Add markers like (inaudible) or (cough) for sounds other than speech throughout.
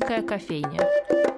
Шумерийская кофейня.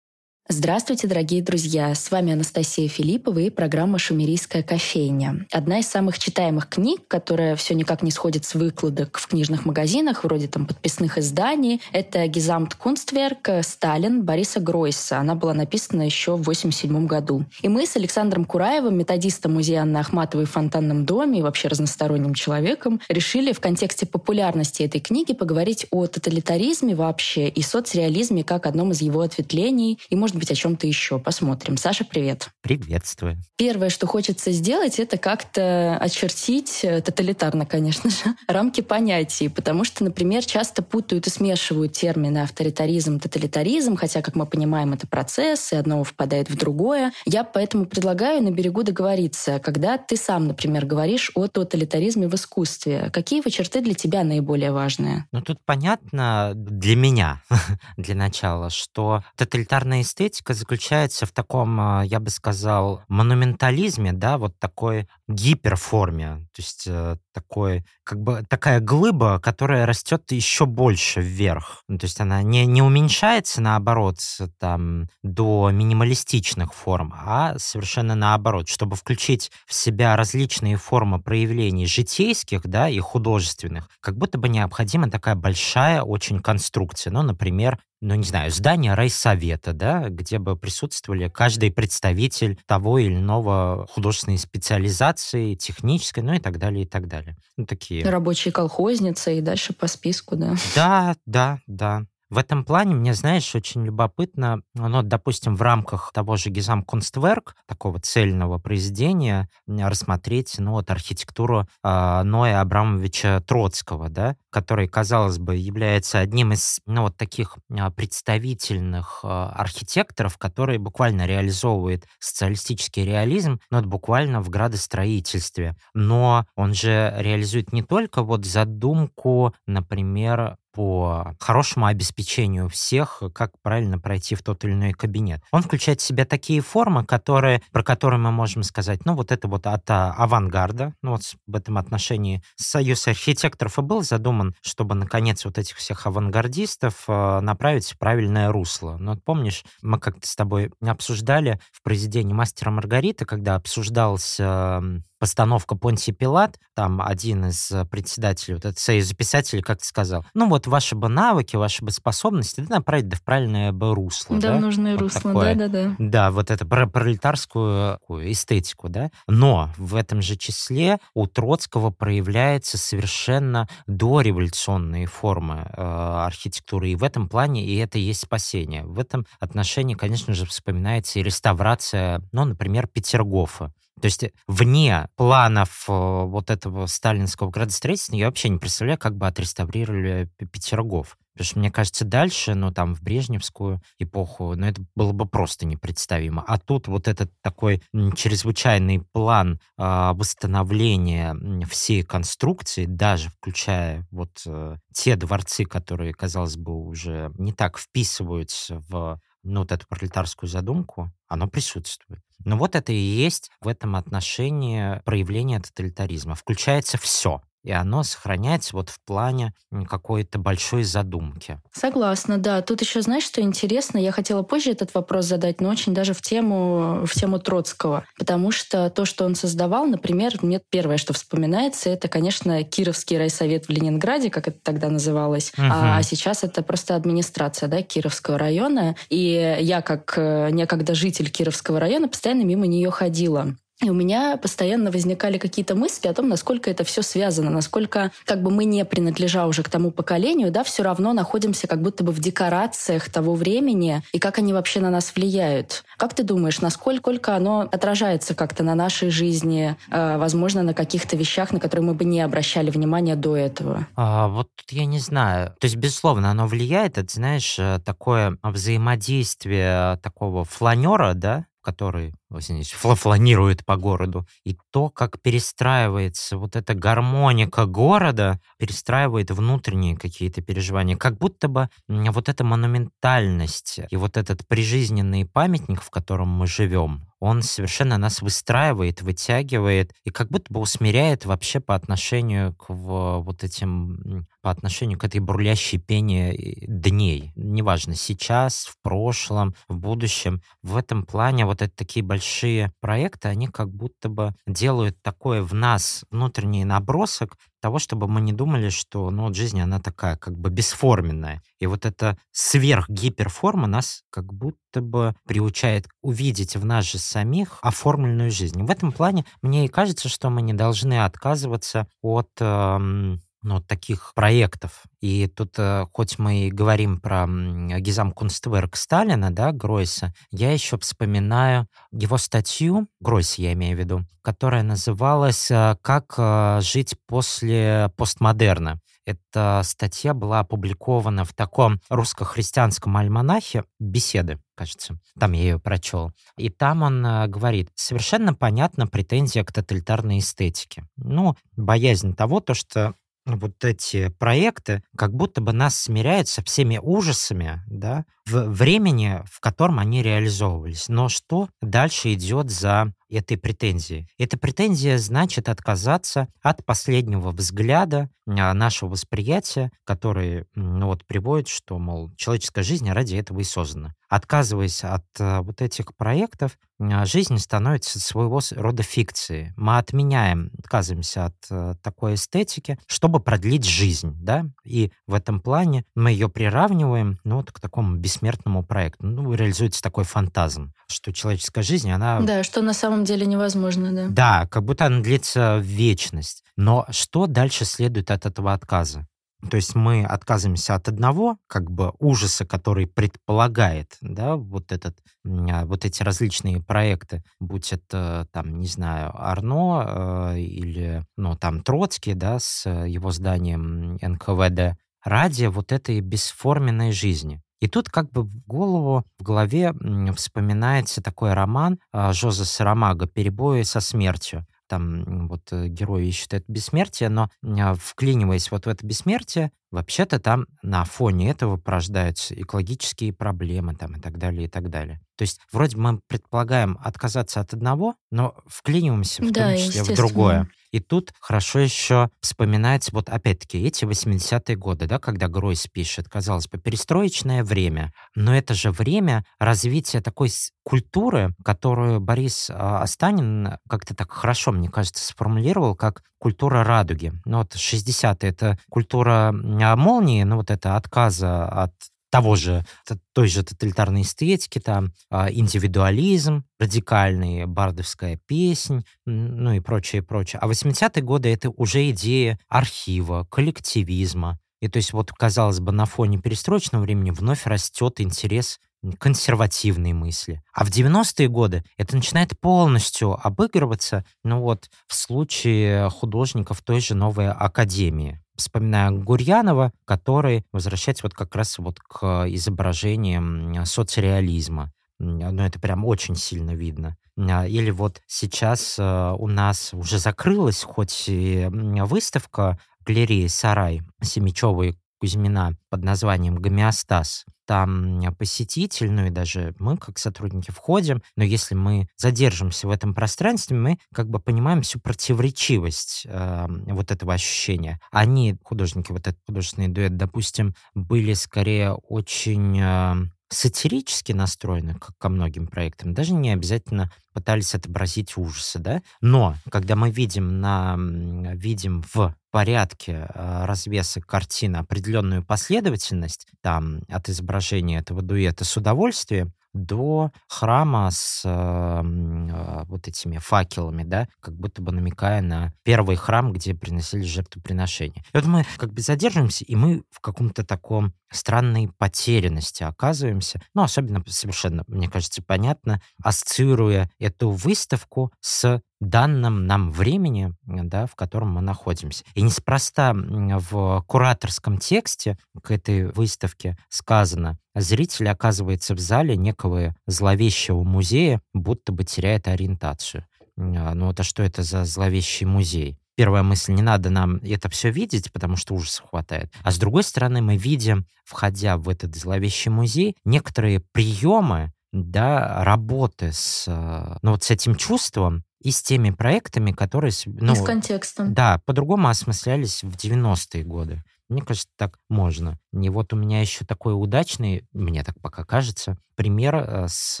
Здравствуйте, дорогие друзья! С вами Анастасия Филиппова и программа «Шумерийская кофейня». Одна из самых читаемых книг, которая все никак не сходит с выкладок в книжных магазинах, вроде там подписных изданий, это «Гизамт Кунстверк. Сталин» Бориса Гройса. Она была написана еще в 1987 году. И мы с Александром Кураевым, методистом музея Анны Ахматовой в Фонтанном доме и вообще разносторонним человеком, решили в контексте популярности этой книги поговорить о тоталитаризме вообще и соцреализме как одном из его ответвлений и, может быть, чем-то еще. Посмотрим. Саша, привет. Приветствую. Первое, что хочется сделать, это как-то очертить, э, тоталитарно, конечно же, (laughs) рамки понятий. Потому что, например, часто путают и смешивают термины авторитаризм, тоталитаризм, хотя, как мы понимаем, это процесс, и одно впадает в другое. Я поэтому предлагаю на берегу договориться, когда ты сам, например, говоришь о тоталитаризме в искусстве. Какие его черты для тебя наиболее важные? Ну, тут понятно для меня, (laughs) для начала, что тоталитарная эстетика эстетика заключается в таком, а, я бы сказал, монументализме, да, вот такой гиперформе, то есть э, такой, как бы такая глыба, которая растет еще больше вверх. Ну, то есть она не, не уменьшается, наоборот, там, до минималистичных форм, а совершенно наоборот, чтобы включить в себя различные формы проявлений житейских, да, и художественных, как будто бы необходима такая большая очень конструкция. Ну, например, ну, не знаю, здание райсовета, да, где бы присутствовали каждый представитель того или иного художественной специализации, технической, ну и так далее, и так далее. Ну, такие. Рабочие колхозницы и дальше по списку, да. Да, да, да. В этом плане мне, знаешь, очень любопытно, ну, допустим, в рамках того же Гизам Кунстверк, такого цельного произведения, рассмотреть, ну, вот архитектуру э, Ноя Абрамовича Троцкого, да, который, казалось бы, является одним из, ну, вот таких а, представительных э, архитекторов, который буквально реализовывает социалистический реализм, ну, вот буквально в градостроительстве. Но он же реализует не только вот задумку, например, по хорошему обеспечению всех, как правильно пройти в тот или иной кабинет. Он включает в себя такие формы, которые, про которые мы можем сказать, ну вот это вот от а, авангарда, ну вот в этом отношении Союз архитекторов и был задуман, чтобы наконец вот этих всех авангардистов э, направить в правильное русло. Ну вот помнишь, мы как-то с тобой обсуждали в произведении «Мастера Маргарита», когда обсуждался постановка Понти Пилат, там один из э, председателей вот этот союза писателей как-то сказал, ну вот ваши бы навыки, ваши бы способности да, направить да в правильное бы русло. Да, да? нужное вот русло, да-да-да. Да, вот это про пролетарскую эстетику, да. Но в этом же числе у Троцкого проявляются совершенно дореволюционные формы э, архитектуры, и в этом плане и это есть спасение. В этом отношении, конечно же, вспоминается и реставрация, ну, например, Петергофа. То есть вне планов э, вот этого сталинского градостроительства я вообще не представляю, как бы отреставрировали Петергоф. Потому что, мне кажется, дальше, ну, там, в Брежневскую эпоху, ну, это было бы просто непредставимо. А тут вот этот такой чрезвычайный план э, восстановления всей конструкции, даже включая вот э, те дворцы, которые, казалось бы, уже не так вписываются в ну, вот эту пролетарскую задумку, оно присутствует. Но вот это и есть в этом отношении проявление тоталитаризма. Включается все и оно сохраняется вот в плане какой-то большой задумки. Согласна, да. Тут еще, знаешь, что интересно? Я хотела позже этот вопрос задать, но очень даже в тему, в тему Троцкого. Потому что то, что он создавал, например, мне первое, что вспоминается, это, конечно, Кировский райсовет в Ленинграде, как это тогда называлось. Угу. А сейчас это просто администрация да, Кировского района. И я, как э, некогда житель Кировского района, постоянно мимо нее ходила. И у меня постоянно возникали какие-то мысли о том, насколько это все связано, насколько как бы мы не принадлежа уже к тому поколению, да, все равно находимся как будто бы в декорациях того времени и как они вообще на нас влияют. Как ты думаешь, насколько оно отражается как-то на нашей жизни, э, возможно, на каких-то вещах, на которые мы бы не обращали внимания до этого? А, вот я не знаю. То есть, безусловно, оно влияет. Это, знаешь, э, такое взаимодействие такого фланера, да, который извините, флафланирует по городу. И то, как перестраивается вот эта гармоника города, перестраивает внутренние какие-то переживания. Как будто бы вот эта монументальность и вот этот прижизненный памятник, в котором мы живем, он совершенно нас выстраивает, вытягивает и как будто бы усмиряет вообще по отношению к вот этим, по отношению к этой бурлящей пене э, дней. Неважно, сейчас, в прошлом, в будущем. В этом плане вот эти такие большие проекты, они как будто бы делают такое в нас внутренний набросок того, чтобы мы не думали, что ну, вот жизнь, она такая как бы бесформенная. И вот эта сверхгиперформа нас как будто бы приучает увидеть в нас же самих оформленную жизнь. в этом плане мне и кажется, что мы не должны отказываться от эм, ну, таких проектов. И тут, э, хоть мы и говорим про Гизам Кунстверк Сталина, да, Гройса, я еще вспоминаю его статью, Гройс я имею в виду, которая называлась э, «Как э, жить после постмодерна». Эта статья была опубликована в таком русско-христианском альманахе «Беседы», кажется. Там я ее прочел. И там он говорит, совершенно понятна претензия к тоталитарной эстетике. Ну, боязнь того, то, что вот эти проекты как будто бы нас смиряют со всеми ужасами да, в времени, в котором они реализовывались. Но что дальше идет за этой претензии? Эта претензия значит отказаться от последнего взгляда а, нашего восприятия, который ну, вот, приводит, что, мол, человеческая жизнь ради этого и создана. Отказываясь от а, вот этих проектов, а, жизнь становится своего рода фикцией. Мы отменяем, отказываемся от а, такой эстетики, чтобы продлить жизнь, да, и в этом плане мы ее приравниваем, ну, вот к такому бессмертному проекту. Ну, реализуется такой фантазм, что человеческая жизнь, она... Да, что на самом деле невозможно, да. Да, как будто она длится вечность. Но что дальше следует от этого отказа? То есть мы отказываемся от одного как бы ужаса, который предполагает, да, вот этот, а, вот эти различные проекты, будь это там, не знаю, Арно э, или, ну, там Троцкий, да, с его зданием НКВД, ради вот этой бесформенной жизни. И тут как бы в голову, в голове вспоминается такой роман э, Жозе Сарамага «Перебои со смертью» там вот э, герои ищут это бессмертие, но а, вклиниваясь вот в это бессмертие, вообще-то там на фоне этого порождаются экологические проблемы там и так далее, и так далее. То есть вроде мы предполагаем отказаться от одного, но вклиниваемся в да, том числе в другое. И тут хорошо еще вспоминать вот опять-таки эти 80-е годы, да, когда Гройс пишет, казалось бы, перестроечное время, но это же время развития такой культуры, которую Борис а, Астанин как-то так хорошо, мне кажется, сформулировал, как культура радуги. Ну вот 60-е — это культура а, молнии, ну вот это отказа от того же, той же тоталитарной эстетики, там, а, индивидуализм радикальный, бардовская песнь, ну и прочее, прочее. А 80-е годы — это уже идея архива, коллективизма. И то есть вот, казалось бы, на фоне перестроечного времени вновь растет интерес консервативные мысли. А в 90-е годы это начинает полностью обыгрываться, ну вот, в случае художников той же новой академии вспоминаю Гурьянова, который возвращается вот как раз вот к изображениям соцреализма. Ну, это прям очень сильно видно. А, или вот сейчас э, у нас уже закрылась хоть и выставка галереи «Сарай» Семичевой Кузьмина под названием «Гомеостаз». Там посетитель, ну и даже мы, как сотрудники, входим, но если мы задержимся в этом пространстве, мы как бы понимаем всю противоречивость э, вот этого ощущения. Они, художники, вот этот художественный дуэт, допустим, были скорее очень... Э, сатирически настроены как ко многим проектам, даже не обязательно пытались отобразить ужасы, да. Но когда мы видим на видим в порядке э, развеса картины определенную последовательность, там от изображения этого дуэта с удовольствием, до храма с э, э, вот этими факелами, да, как будто бы намекая на первый храм, где приносили жертвоприношения. И вот мы как бы задерживаемся, и мы в каком-то таком странной потерянности оказываемся, ну, особенно совершенно, мне кажется, понятно, ассоциируя эту выставку с данном нам времени, да, в котором мы находимся. И неспроста в кураторском тексте к этой выставке сказано, зритель оказывается в зале некого зловещего музея, будто бы теряет ориентацию. А, ну а что это за зловещий музей? Первая мысль, не надо нам это все видеть, потому что ужаса хватает. А с другой стороны, мы видим, входя в этот зловещий музей, некоторые приемы, да, работы с, э, ну, вот с этим чувством и с теми проектами, которые... Ну, и с контекстом. Да, по-другому осмыслялись в 90-е годы. Мне кажется, так можно. И вот у меня еще такой удачный, мне так пока кажется, пример э, с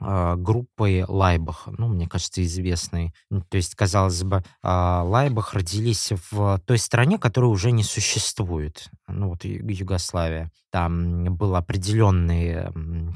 э, группой Лайбах. Ну, мне кажется, известный. То есть, казалось бы, э, Лайбах родились в той стране, которая уже не существует. Ну, вот Югославия. Там был определенный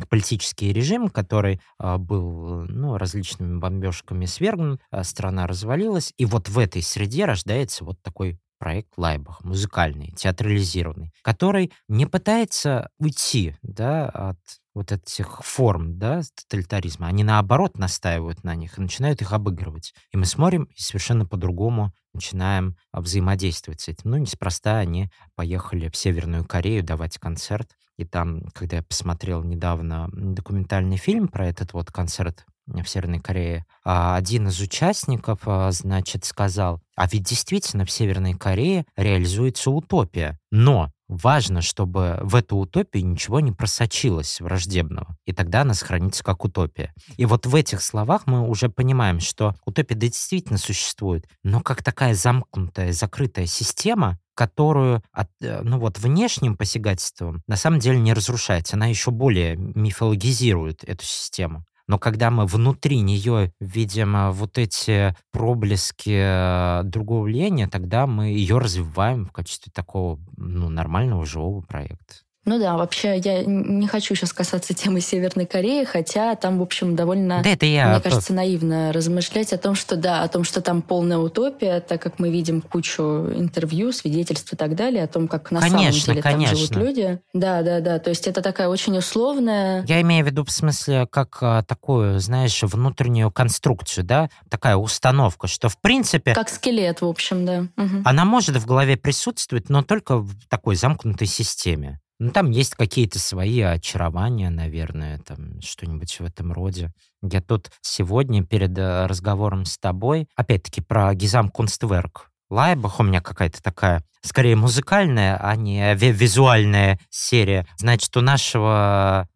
политический режим, который э, был ну, различными бомбежками свергнут, страна развалилась. И вот в этой среде рождается вот такой проект Лайбах, музыкальный, театрализированный, который не пытается уйти да, от вот этих форм да, тоталитаризма. Они, наоборот, настаивают на них и начинают их обыгрывать. И мы смотрим и совершенно по-другому начинаем взаимодействовать с этим. Ну, неспроста они поехали в Северную Корею давать концерт. И там, когда я посмотрел недавно документальный фильм про этот вот концерт в Северной Корее, а один из участников, а, значит, сказал, а ведь действительно в Северной Корее реализуется утопия, но важно, чтобы в эту утопию ничего не просочилось враждебного, и тогда она сохранится как утопия. И вот в этих словах мы уже понимаем, что утопия действительно существует, но как такая замкнутая, закрытая система, которую от, э, ну вот внешним посягательством на самом деле не разрушается, она еще более мифологизирует эту систему. Но когда мы внутри нее видим э, вот эти проблески э, другого влияния, тогда мы ее развиваем в качестве такого ну, нормального живого проекта. Ну да, вообще я не хочу сейчас касаться темы Северной Кореи, хотя там, в общем, довольно, да, это я... мне кажется, наивно размышлять о том, что да, о том, что там полная утопия, так как мы видим кучу интервью, свидетельств и так далее, о том, как на конечно, самом деле конечно. там живут люди. Да, да, да. То есть это такая очень условная. Я имею в виду в смысле как а, такую, знаешь, внутреннюю конструкцию, да, такая установка, что в принципе. Как скелет, в общем, да. Угу. Она может в голове присутствовать, но только в такой замкнутой системе. Ну, там есть какие-то свои очарования, наверное, там что-нибудь в этом роде. Я тут сегодня перед э, разговором с тобой, опять-таки про Гизам Кунстверк, Лайбах у меня какая-то такая, скорее музыкальная, а не визуальная серия. Значит, у нашего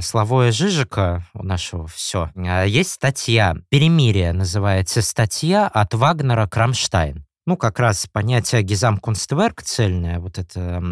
Славоя Жижека, у нашего все, э, есть статья «Перемирие» называется статья от Вагнера Крамштайн ну, как раз понятие Gesamtkunstwerk цельное, вот это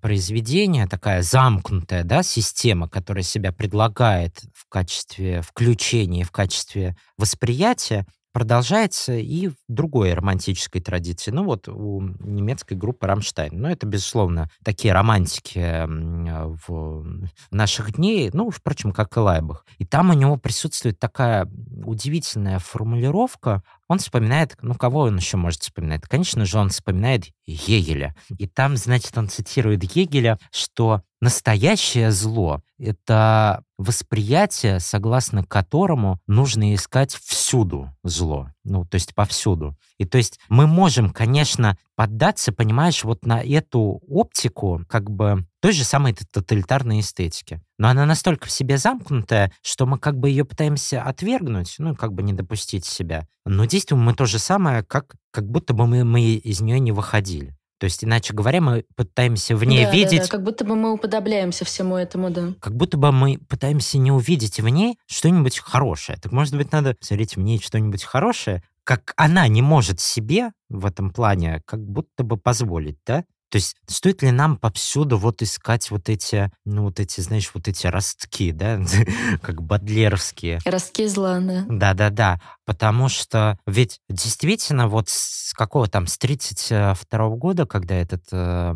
произведение, такая замкнутая, да, система, которая себя предлагает в качестве включения, в качестве восприятия, продолжается и в другой романтической традиции. Ну вот у немецкой группы «Rammstein». Ну это, безусловно, такие романтики в наших дней, ну, впрочем, как и Laibach. И там у него присутствует такая удивительная формулировка. Он вспоминает, ну, кого он еще может вспоминать? Конечно же, он вспоминает Гегеля. И там, значит, он цитирует Гегеля, что настоящее зло — это восприятие, согласно которому нужно искать всюду зло. Ну, то есть повсюду. И то есть мы можем, конечно, поддаться, понимаешь, вот на эту оптику как бы той же самой тоталитарной эстетики. Но она настолько в себе замкнутая, что мы как бы ее пытаемся отвергнуть, ну, как бы не допустить себя. Но действуем мы то же самое, как, как будто бы мы, мы из нее не выходили. То есть, иначе говоря, мы пытаемся в ней да, видеть... Да, да, как будто бы мы уподобляемся всему этому, да. Как будто бы мы пытаемся не увидеть в ней что-нибудь хорошее. Так, может быть, надо смотреть в ней что-нибудь хорошее, как она не может себе в этом плане как будто бы позволить, да? То есть стоит ли нам повсюду вот искать вот эти, ну вот эти, знаешь, вот эти ростки, да, (laughs) как бодлеровские. Ростки зла, да. Да-да-да, потому что ведь действительно вот с какого там, с 32 -го года, когда этот э,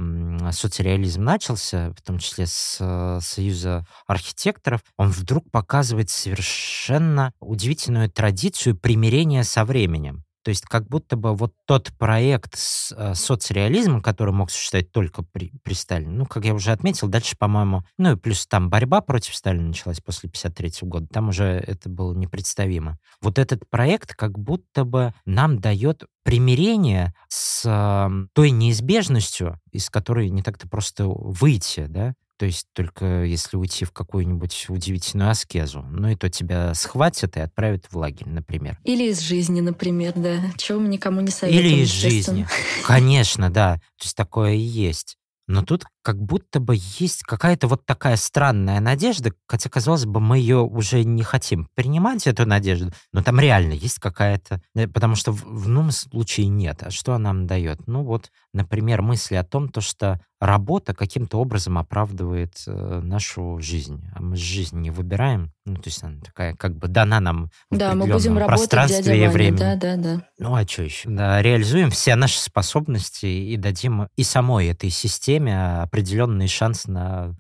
соцреализм начался, в том числе с э, Союза архитекторов, он вдруг показывает совершенно удивительную традицию примирения со временем. То есть как будто бы вот тот проект с э, соцреализмом, который мог существовать только при, при Сталине, ну, как я уже отметил, дальше, по-моему, ну и плюс там борьба против Сталина началась после 53 года, там уже это было непредставимо. Вот этот проект как будто бы нам дает примирение с э, той неизбежностью, из которой не так-то просто выйти, да, то есть только если уйти в какую-нибудь удивительную аскезу. Ну и то тебя схватят и отправят в лагерь, например. Или из жизни, например, да. Чего мы никому не советуем. Или из жизни. Конечно, да. То есть такое и есть. Но тут как будто бы есть какая-то вот такая странная надежда, хотя, казалось бы, мы ее уже не хотим принимать, эту надежду, но там реально есть какая-то... Э, потому что в, в ином случае нет. А что она нам дает? Ну вот, например, мысли о том, то, что работа каким-то образом оправдывает э, нашу жизнь. А мы жизнь не выбираем. Ну, то есть она такая как бы дана нам в да, мы будем пространстве и времени. Да, да, да. Ну, а что еще? Да, реализуем все наши способности и дадим и самой этой системе определенный шанс на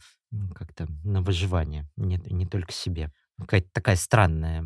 как-то на выживание, не, не только себе. Какая-то такая странная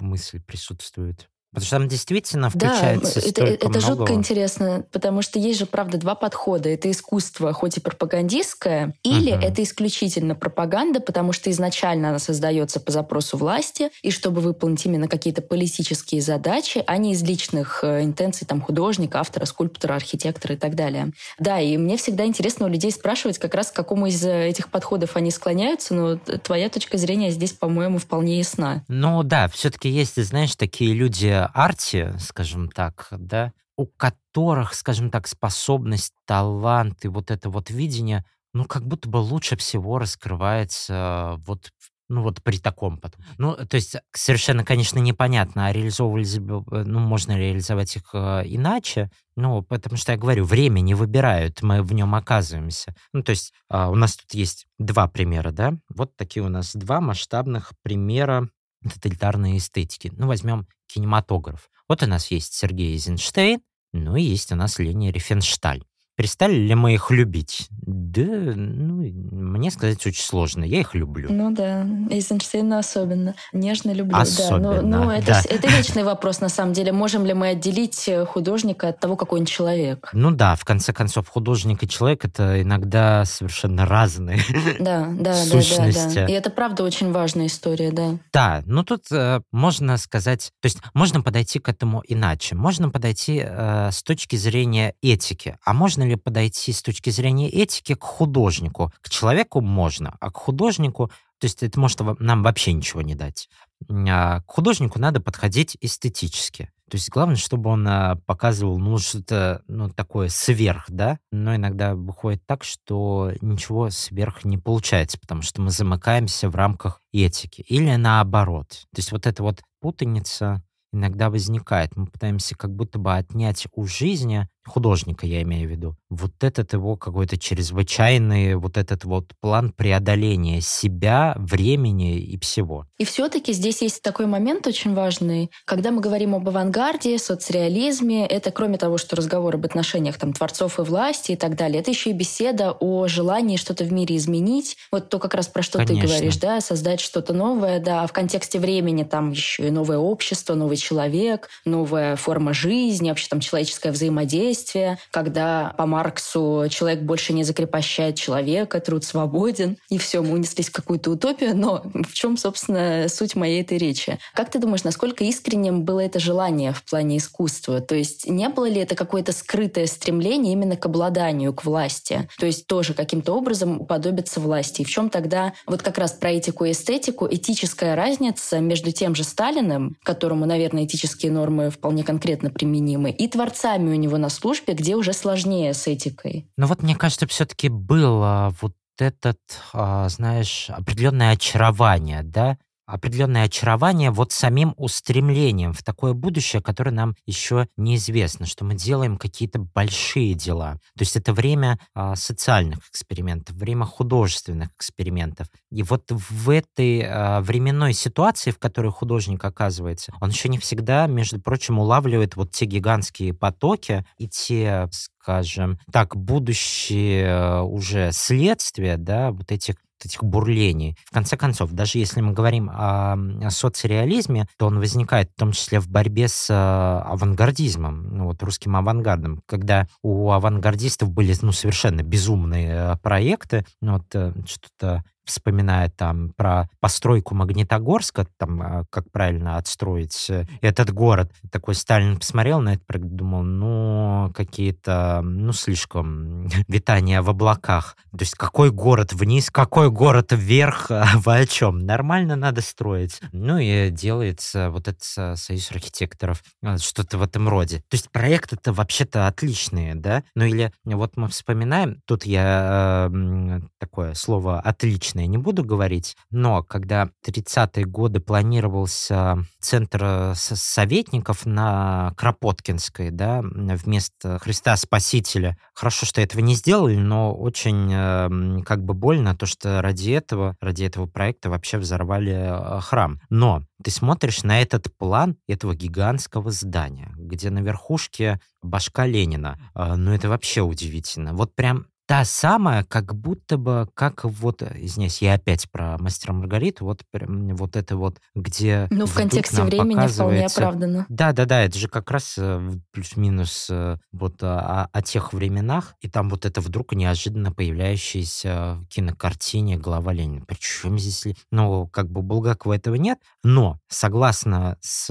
мысль присутствует. Потому что там действительно включается да, это, это жутко интересно, потому что есть же, правда, два подхода. Это искусство, хоть и пропагандистское, или угу. это исключительно пропаганда, потому что изначально она создается по запросу власти, и чтобы выполнить именно какие-то политические задачи, а не из личных э, интенций там, художника, автора, скульптора, архитектора и так далее. Да, и мне всегда интересно у людей спрашивать, как раз к какому из э, этих подходов они склоняются, но твоя точка зрения здесь, по-моему, вполне ясна. Ну да, все-таки есть, знаешь, такие люди арте, скажем так, да, у которых, скажем так, способность, талант и вот это вот видение, ну, как будто бы лучше всего раскрывается вот ну, вот при таком потом. Ну, то есть совершенно, конечно, непонятно, а реализовывались э, ну, можно реализовать их э, иначе, ну, потому что я говорю, время не выбирают, мы в нем оказываемся. Ну, то есть э, у нас тут есть два примера, да, вот такие у нас два масштабных примера тоталитарной эстетики. Ну, возьмем кинематограф. Вот у нас есть Сергей Эйзенштейн, ну и есть у нас Леня Рифеншталь. Перестали ли мы их любить? Да, ну, мне сказать очень сложно. Я их люблю. Ну да, Эйзенштейна особенно. Нежно люблю. Особенно, да. Ну, ну это, да. это вечный вопрос, на самом деле. Можем ли мы отделить э, художника от того, какой он человек? Ну да, в конце концов, художник и человек — это иногда совершенно разные (laughs) да, да, сущности. Да, да, да. И это правда очень важная история, да. Да, ну тут э, можно сказать... То есть можно подойти к этому иначе. Можно подойти э, с точки зрения этики. А можно ли подойти с точки зрения этики к художнику? К человеку можно, а к художнику, то есть это может нам вообще ничего не дать. А к художнику надо подходить эстетически. То есть главное, чтобы он а, показывал, ну, что-то ну, такое сверх, да? Но иногда выходит так, что ничего сверх не получается, потому что мы замыкаемся в рамках этики. Или наоборот. То есть вот эта вот путаница иногда возникает. Мы пытаемся как будто бы отнять у жизни художника, я имею в виду, вот этот его какой-то чрезвычайный, вот этот вот план преодоления себя, времени и всего. И все-таки здесь есть такой момент очень важный. Когда мы говорим об авангарде, соцреализме, это кроме того, что разговор об отношениях там творцов и власти и так далее, это еще и беседа о желании что-то в мире изменить. Вот то как раз про что Конечно. ты говоришь, да, создать что-то новое, да, а в контексте времени там еще и новое общество, новый человек, новая форма жизни, вообще там человеческое взаимодействие, действия, когда по Марксу человек больше не закрепощает человека, труд свободен, и все, мы унеслись в какую-то утопию, но в чем, собственно, суть моей этой речи? Как ты думаешь, насколько искренним было это желание в плане искусства? То есть не было ли это какое-то скрытое стремление именно к обладанию, к власти? То есть тоже каким-то образом уподобиться власти? И в чем тогда, вот как раз про этику и эстетику, этическая разница между тем же Сталиным, которому, наверное, этические нормы вполне конкретно применимы, и творцами у него на службе, службе, где уже сложнее с этикой. Ну вот мне кажется, все-таки было вот этот, а, знаешь, определенное очарование, да, определенное очарование вот самим устремлением в такое будущее, которое нам еще неизвестно, что мы делаем какие-то большие дела. То есть это время а, социальных экспериментов, время художественных экспериментов. И вот в этой а, временной ситуации, в которой художник оказывается, он еще не всегда, между прочим, улавливает вот те гигантские потоки и те, скажем так, будущие уже следствия, да, вот этих этих бурлений. В конце концов, даже если мы говорим о, о соцреализме, то он возникает в том числе в борьбе с э, авангардизмом, ну, вот русским авангардом, когда у авангардистов были ну, совершенно безумные э, проекты, ну, вот э, что-то вспоминая там про постройку Магнитогорска, там, а, как правильно отстроить э, этот город. Такой Сталин посмотрел на это, думал, ну, какие-то, ну, слишком (laughs) витания в облаках. То есть какой город вниз, какой город вверх, а вы о чем? Нормально надо строить. Ну, и делается вот этот союз архитекторов, а, что-то в этом роде. То есть проекты-то вообще-то отличные, да? Ну, или вот мы вспоминаем, тут я э, такое слово «отличный» точно я не буду говорить, но когда 30-е годы планировался центр э, советников на Кропоткинской, да, вместо Христа Спасителя, хорошо, что этого не сделали, но очень эм, как бы больно то, что ради этого, ради этого проекта вообще взорвали э, храм. Но ты смотришь на этот план этого гигантского здания, где на верхушке башка Ленина. Э, ну, это вообще удивительно. Вот прям та самая, как будто бы, как вот, э, извиняюсь, я опять про мастера Маргариту, вот, вот это вот, где... Ну, в контексте времени вполне оправдано. Да-да-да, это же как раз э, плюс-минус э, вот о, о тех временах, и там вот это вдруг неожиданно появляющаяся в кинокартине «Голова Ленина». Причем здесь, ну, как бы Булгакова этого нет, но согласно с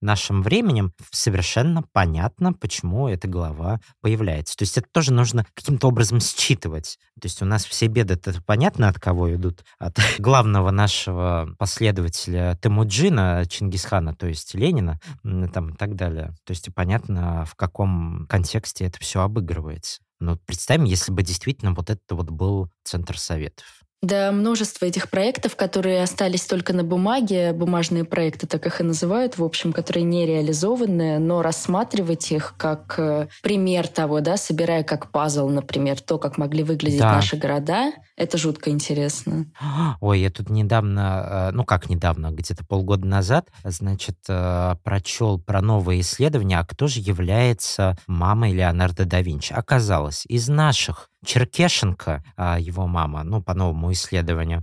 нашим временем совершенно понятно, почему эта голова появляется. То есть это тоже нужно каким-то образом считывать. То есть у нас все беды, это понятно, от кого идут? От (laughs) главного нашего последователя Темуджина, Чингисхана, то есть Ленина, там и так далее. То есть понятно, в каком контексте это все обыгрывается. Но представим, если бы действительно вот это вот был центр советов. Да, множество этих проектов, которые остались только на бумаге, бумажные проекты, так их и называют, в общем, которые не реализованы, но рассматривать их как э, пример того, да, собирая как пазл, например, то, как могли выглядеть да. наши города, это жутко интересно. Ой, я тут недавно, э, ну как недавно, где-то полгода назад, значит, э, прочел про новые исследования, а кто же является мамой Леонардо да Винчи. Оказалось, из наших Черкешенко, а, его мама, ну, по новому исследованию,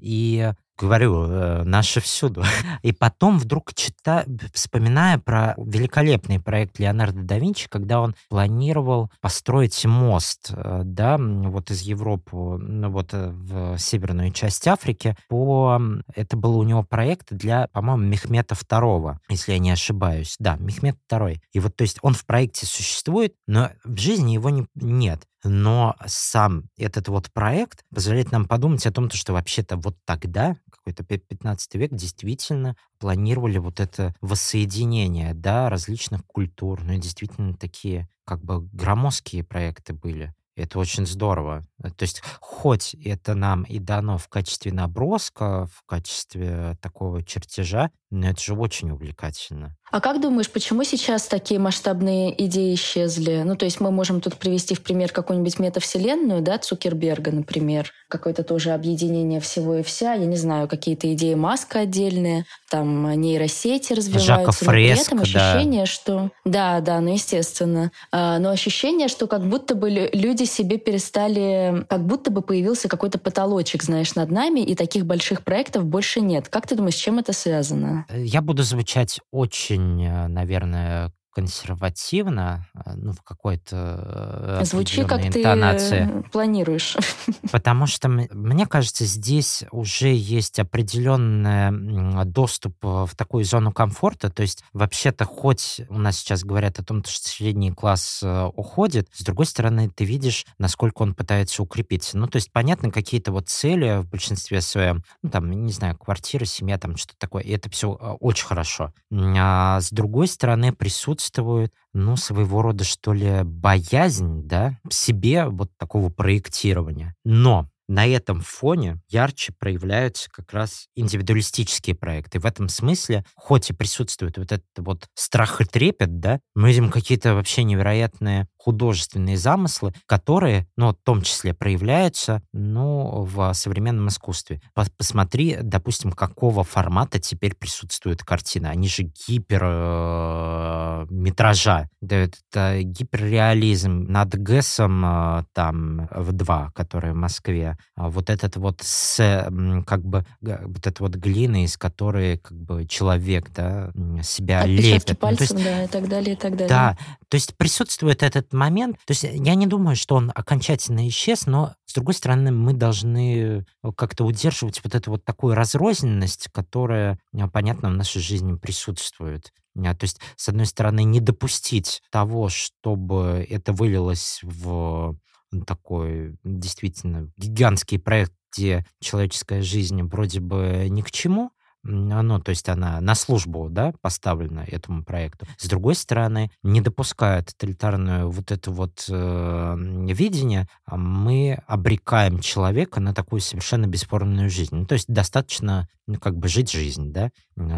и говорю, э, наши всюду. (laughs) И потом вдруг читаю, вспоминая про великолепный проект Леонардо да Винчи, когда он планировал построить мост, э, да, вот из Европы, ну вот э, в северную часть Африки, по... Это был у него проект для, по-моему, Мехмета II, если я не ошибаюсь. Да, Мехмед II. И вот, то есть он в проекте существует, но в жизни его не, нет но сам этот вот проект позволяет нам подумать о том, что вообще-то вот тогда, какой-то 15 век, действительно планировали вот это воссоединение, да, различных культур, ну и действительно такие как бы громоздкие проекты были. Это очень здорово. То есть хоть это нам и дано в качестве наброска, в качестве такого чертежа, но это же очень увлекательно. А как думаешь, почему сейчас такие масштабные идеи исчезли? Ну, то есть мы можем тут привести в пример какую-нибудь метавселенную, да, Цукерберга, например, какое-то тоже объединение всего и вся, я не знаю, какие-то идеи Маска отдельные, там нейросети развиваются, Жака Фреск, но при этом ощущение, да. что... Да, да, ну, естественно. А, но ощущение, что как будто бы люди себе перестали... Как будто бы появился какой-то потолочек, знаешь, над нами, и таких больших проектов больше нет. Как ты думаешь, с чем это связано? Я буду звучать очень, э, наверное, консервативно, а, ну, в какой-то э, Звучи, как интонации. ты планируешь. (laughs) Потому что, мне кажется, здесь уже есть определенный доступ э, в такую зону комфорта. То есть, вообще-то, хоть у нас сейчас говорят о том, что средний класс э, уходит, с другой стороны, ты видишь, насколько он пытается укрепиться. Ну, то есть, понятно, какие-то вот цели в большинстве своем, ну, там, не знаю, квартира, семья, там, что-то такое. И это все очень хорошо. А с другой стороны, присутствует присутствует, ну, своего рода, что ли, боязнь, да, себе вот такого проектирования. Но на этом фоне ярче проявляются как раз индивидуалистические проекты. В этом смысле, хоть и присутствует вот этот вот страх и трепет, да, мы видим какие-то вообще невероятные художественные замыслы, которые, ну, в том числе проявляются, ну, в современном искусстве. Посмотри, допустим, какого формата теперь присутствует картина. Они же гипер э, метража. Это гиперреализм над ГЭСом э, там в 2, который в Москве. А вот этот вот с, как бы вот эта вот глина, из которой как бы человек, да, себя лепит. пальцем, ну, есть, да, и так далее, и так далее. Да, то есть присутствует этот момент. То есть я не думаю, что он окончательно исчез, но с другой стороны, мы должны как-то удерживать вот эту вот такую разрозненность, которая, понятно, в нашей жизни присутствует. То есть, с одной стороны, не допустить того, чтобы это вылилось в такой действительно гигантский проект, где человеческая жизнь вроде бы ни к чему, ну, то есть она на службу, да, поставлена этому проекту. С другой стороны, не допуская тоталитарную вот это вот э, видение, а мы обрекаем человека на такую совершенно бесформенную жизнь. Ну, то есть достаточно, ну, как бы жить жизнь, да,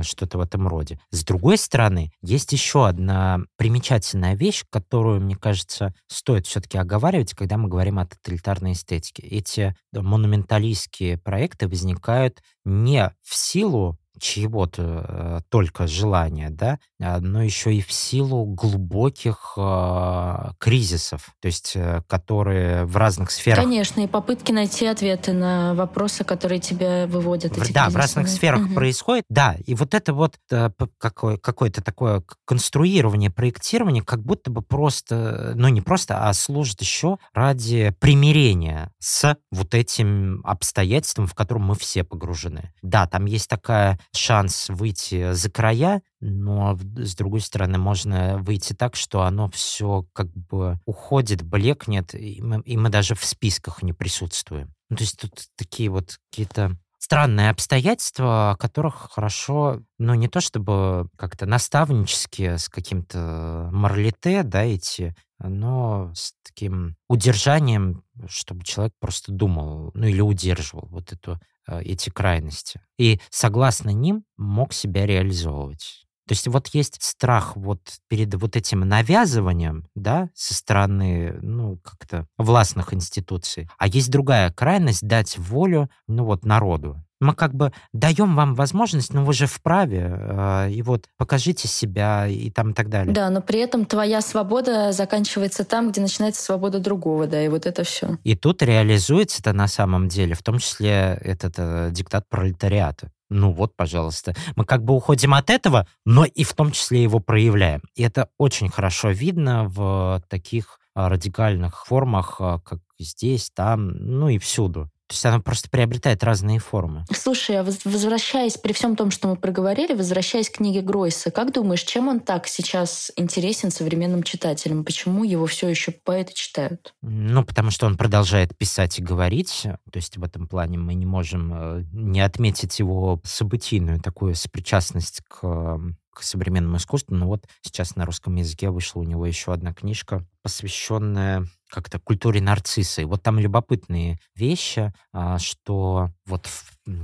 что-то в этом роде. С другой стороны, есть еще одна примечательная вещь, которую, мне кажется, стоит все-таки оговаривать, когда мы говорим о тоталитарной эстетике. Эти монументалистские проекты возникают не в силу чьего-то э, только желания, да, а, но еще и в силу глубоких э, кризисов, то есть э, которые в разных сферах. Конечно, и попытки найти ответы на вопросы, которые тебя выводят. Эти да, кризисы. в разных сферах угу. происходит, да, и вот это вот э, какое, какое-то такое конструирование, проектирование, как будто бы просто, ну не просто, а служит еще ради примирения с вот этим обстоятельством, в котором мы все погружены. Да, там есть такая шанс выйти за края, но с другой стороны можно выйти так, что оно все как бы уходит, блекнет, и мы, и мы даже в списках не присутствуем. Ну, то есть тут такие вот какие-то странные обстоятельства, о которых хорошо, ну, не то чтобы как-то наставнически с каким-то моралите, да, идти, но с таким удержанием, чтобы человек просто думал, ну, или удерживал вот эту эти крайности. И согласно ним мог себя реализовывать. То есть вот есть страх вот перед вот этим навязыванием, да, со стороны, ну, как-то властных институций, а есть другая крайность дать волю, ну, вот народу мы как бы даем вам возможность, но вы же вправе, э, и вот покажите себя и там и так далее. Да, но при этом твоя свобода заканчивается там, где начинается свобода другого, да, и вот это все. И тут реализуется это на самом деле, в том числе этот э, диктат пролетариата. Ну вот, пожалуйста. Мы как бы уходим от этого, но и в том числе его проявляем. И это очень хорошо видно в таких а, радикальных формах, а, как здесь, там, ну и всюду. То есть она просто приобретает разные формы. Слушай, а возвращаясь, при всем том, что мы проговорили, возвращаясь к книге Гройса, как думаешь, чем он так сейчас интересен современным читателям? Почему его все еще поэты читают? Ну, потому что он продолжает писать и говорить. То есть в этом плане мы не можем э, не отметить его событийную такую сопричастность к к современному искусству. Но вот сейчас на русском языке вышла у него еще одна книжка, посвященная как-то культуре нарцисса. И вот там любопытные вещи, а, что вот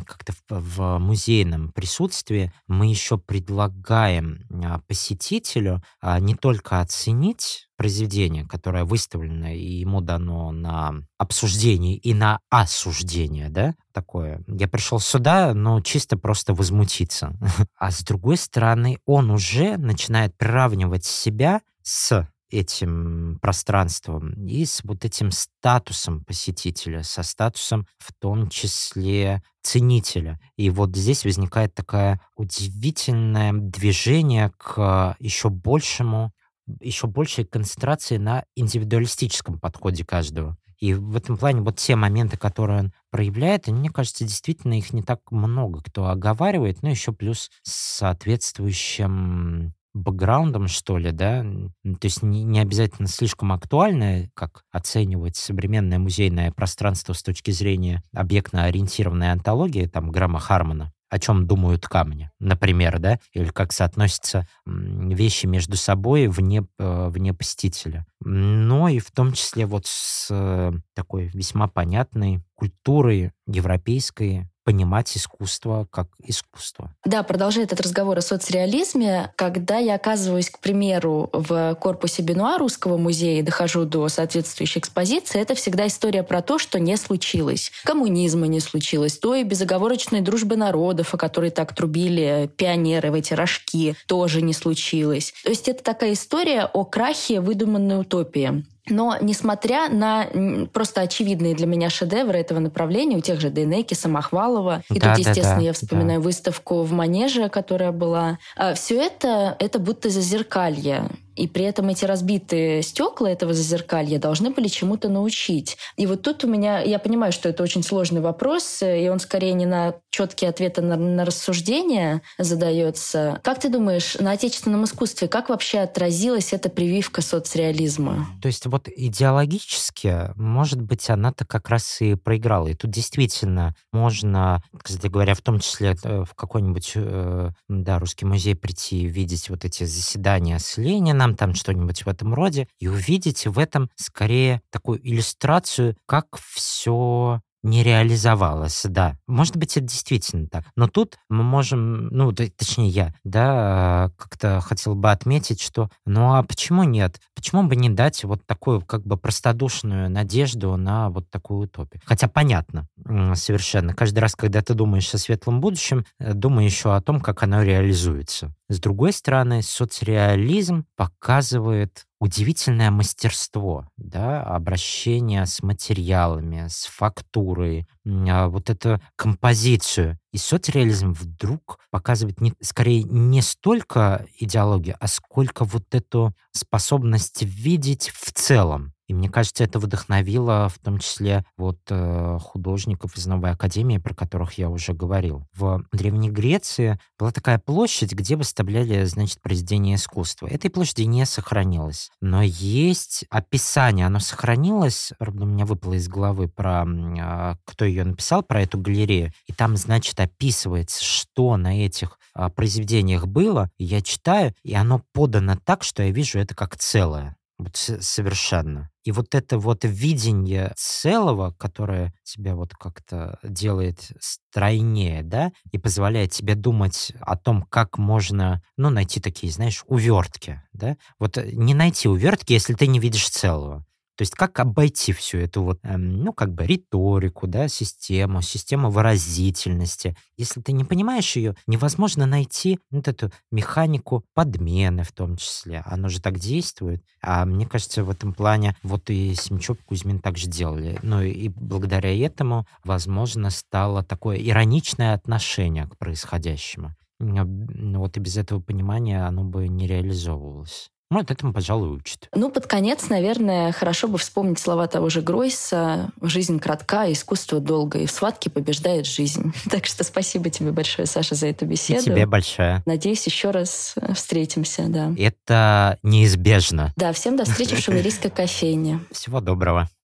как-то в, в музейном присутствии мы еще предлагаем а, посетителю а, не только оценить произведение, которое выставлено и ему дано на обсуждение и на осуждение, да, такое. Я пришел сюда, но чисто просто возмутиться. (laughs) А с другой стороны, он уже начинает приравнивать себя с этим пространством и с вот этим статусом посетителя, со статусом в том числе ценителя. И вот здесь возникает такое удивительное движение к еще большему, еще большей концентрации на индивидуалистическом подходе каждого. И в этом плане вот те моменты, которые он проявляет, мне кажется, действительно их не так много кто оговаривает, но еще плюс с соответствующим бэкграундом, что ли, да, то есть не, не обязательно слишком актуальное, как оценивать современное музейное пространство с точки зрения объектно-ориентированной антологии, там, Грамма Хармона, о чем думают камни, например, да, или как соотносятся вещи между собой вне, э, вне посетителя. Но и в том числе вот с э, такой весьма понятной культурой европейской, понимать искусство как искусство. Да, продолжая этот разговор о соцреализме, когда я оказываюсь, к примеру, в корпусе Бенуа Русского музея и дохожу до соответствующей экспозиции, это всегда история про то, что не случилось. Коммунизма не случилось, той безоговорочной дружбы народов, о которой так трубили пионеры в эти рожки, тоже не случилось. То есть это такая история о крахе выдуманной утопии. Но несмотря на просто очевидные для меня шедевры этого направления, у тех же Дейнеки, Самохвалова, и да, тут, естественно, да, да, я вспоминаю да. выставку в Манеже, которая была, а, все это, это будто зазеркалье и при этом эти разбитые стекла этого зазеркалья должны были чему-то научить. И вот тут у меня, я понимаю, что это очень сложный вопрос, и он скорее не на четкие ответы на, на рассуждения задается. Как ты думаешь, на отечественном искусстве как вообще отразилась эта прививка соцреализма? То есть вот идеологически, может быть, она-то как раз и проиграла. И тут действительно можно, кстати говоря, в том числе э, в какой-нибудь э, да, русский музей прийти и видеть вот эти заседания с Лениным, нам там что-нибудь в этом роде, и увидите в этом скорее такую иллюстрацию, как все не реализовалось, да. Может быть, это действительно так. Но тут мы можем, ну, точнее я, да, как-то хотел бы отметить, что, ну, а почему нет? Почему бы не дать вот такую, как бы, простодушную надежду на вот такую утопию? Хотя понятно совершенно. Каждый раз, когда ты думаешь о светлом будущем, э, думай еще о том, как оно реализуется. С другой стороны, соцреализм показывает удивительное мастерство, да, обращение с материалами, с фактурой, а, вот эту композицию. И соцреализм вдруг показывает не, скорее не столько идеологию, а сколько вот эту способность видеть в целом. И мне кажется, это вдохновило в том числе вот э, художников из Новой Академии, про которых я уже говорил. В Древней Греции была такая площадь, где выставляли, значит, произведения искусства. Этой площади не сохранилось. Но есть описание, оно сохранилось, правда, у меня выпало из головы про э, кто ее написал, про эту галерею. И там, значит, описывается, что на этих э, произведениях было. Я читаю, и оно подано так, что я вижу это как целое. Вот совершенно. И вот это вот видение целого, которое тебя вот как-то делает стройнее, да, и позволяет тебе думать о том, как можно, ну, найти такие, знаешь, увертки, да. Вот э, не найти увертки, если ты не видишь целого. То есть как обойти всю эту вот, эм, ну, как бы риторику, да, систему, систему выразительности. Если ты не понимаешь ее, невозможно найти вот эту механику подмены в том числе. Оно же так действует. А мне кажется, в этом плане вот и Семчук, Кузьмин также делали. Ну и благодаря этому, возможно, стало такое ироничное отношение к происходящему. Вот и без этого понимания оно бы не реализовывалось. Ну, вот этому, пожалуй, учит. Ну, под конец, наверное, хорошо бы вспомнить слова того же Гройса «Жизнь кратка, искусство долго, и в схватке побеждает жизнь». (laughs) Так что спасибо тебе большое, Саша, за эту беседу. И тебе большое. Надеюсь, еще раз встретимся, да. Это неизбежно. Да, всем до встречи в (laughs) Шумерийской кофейне. Всего доброго.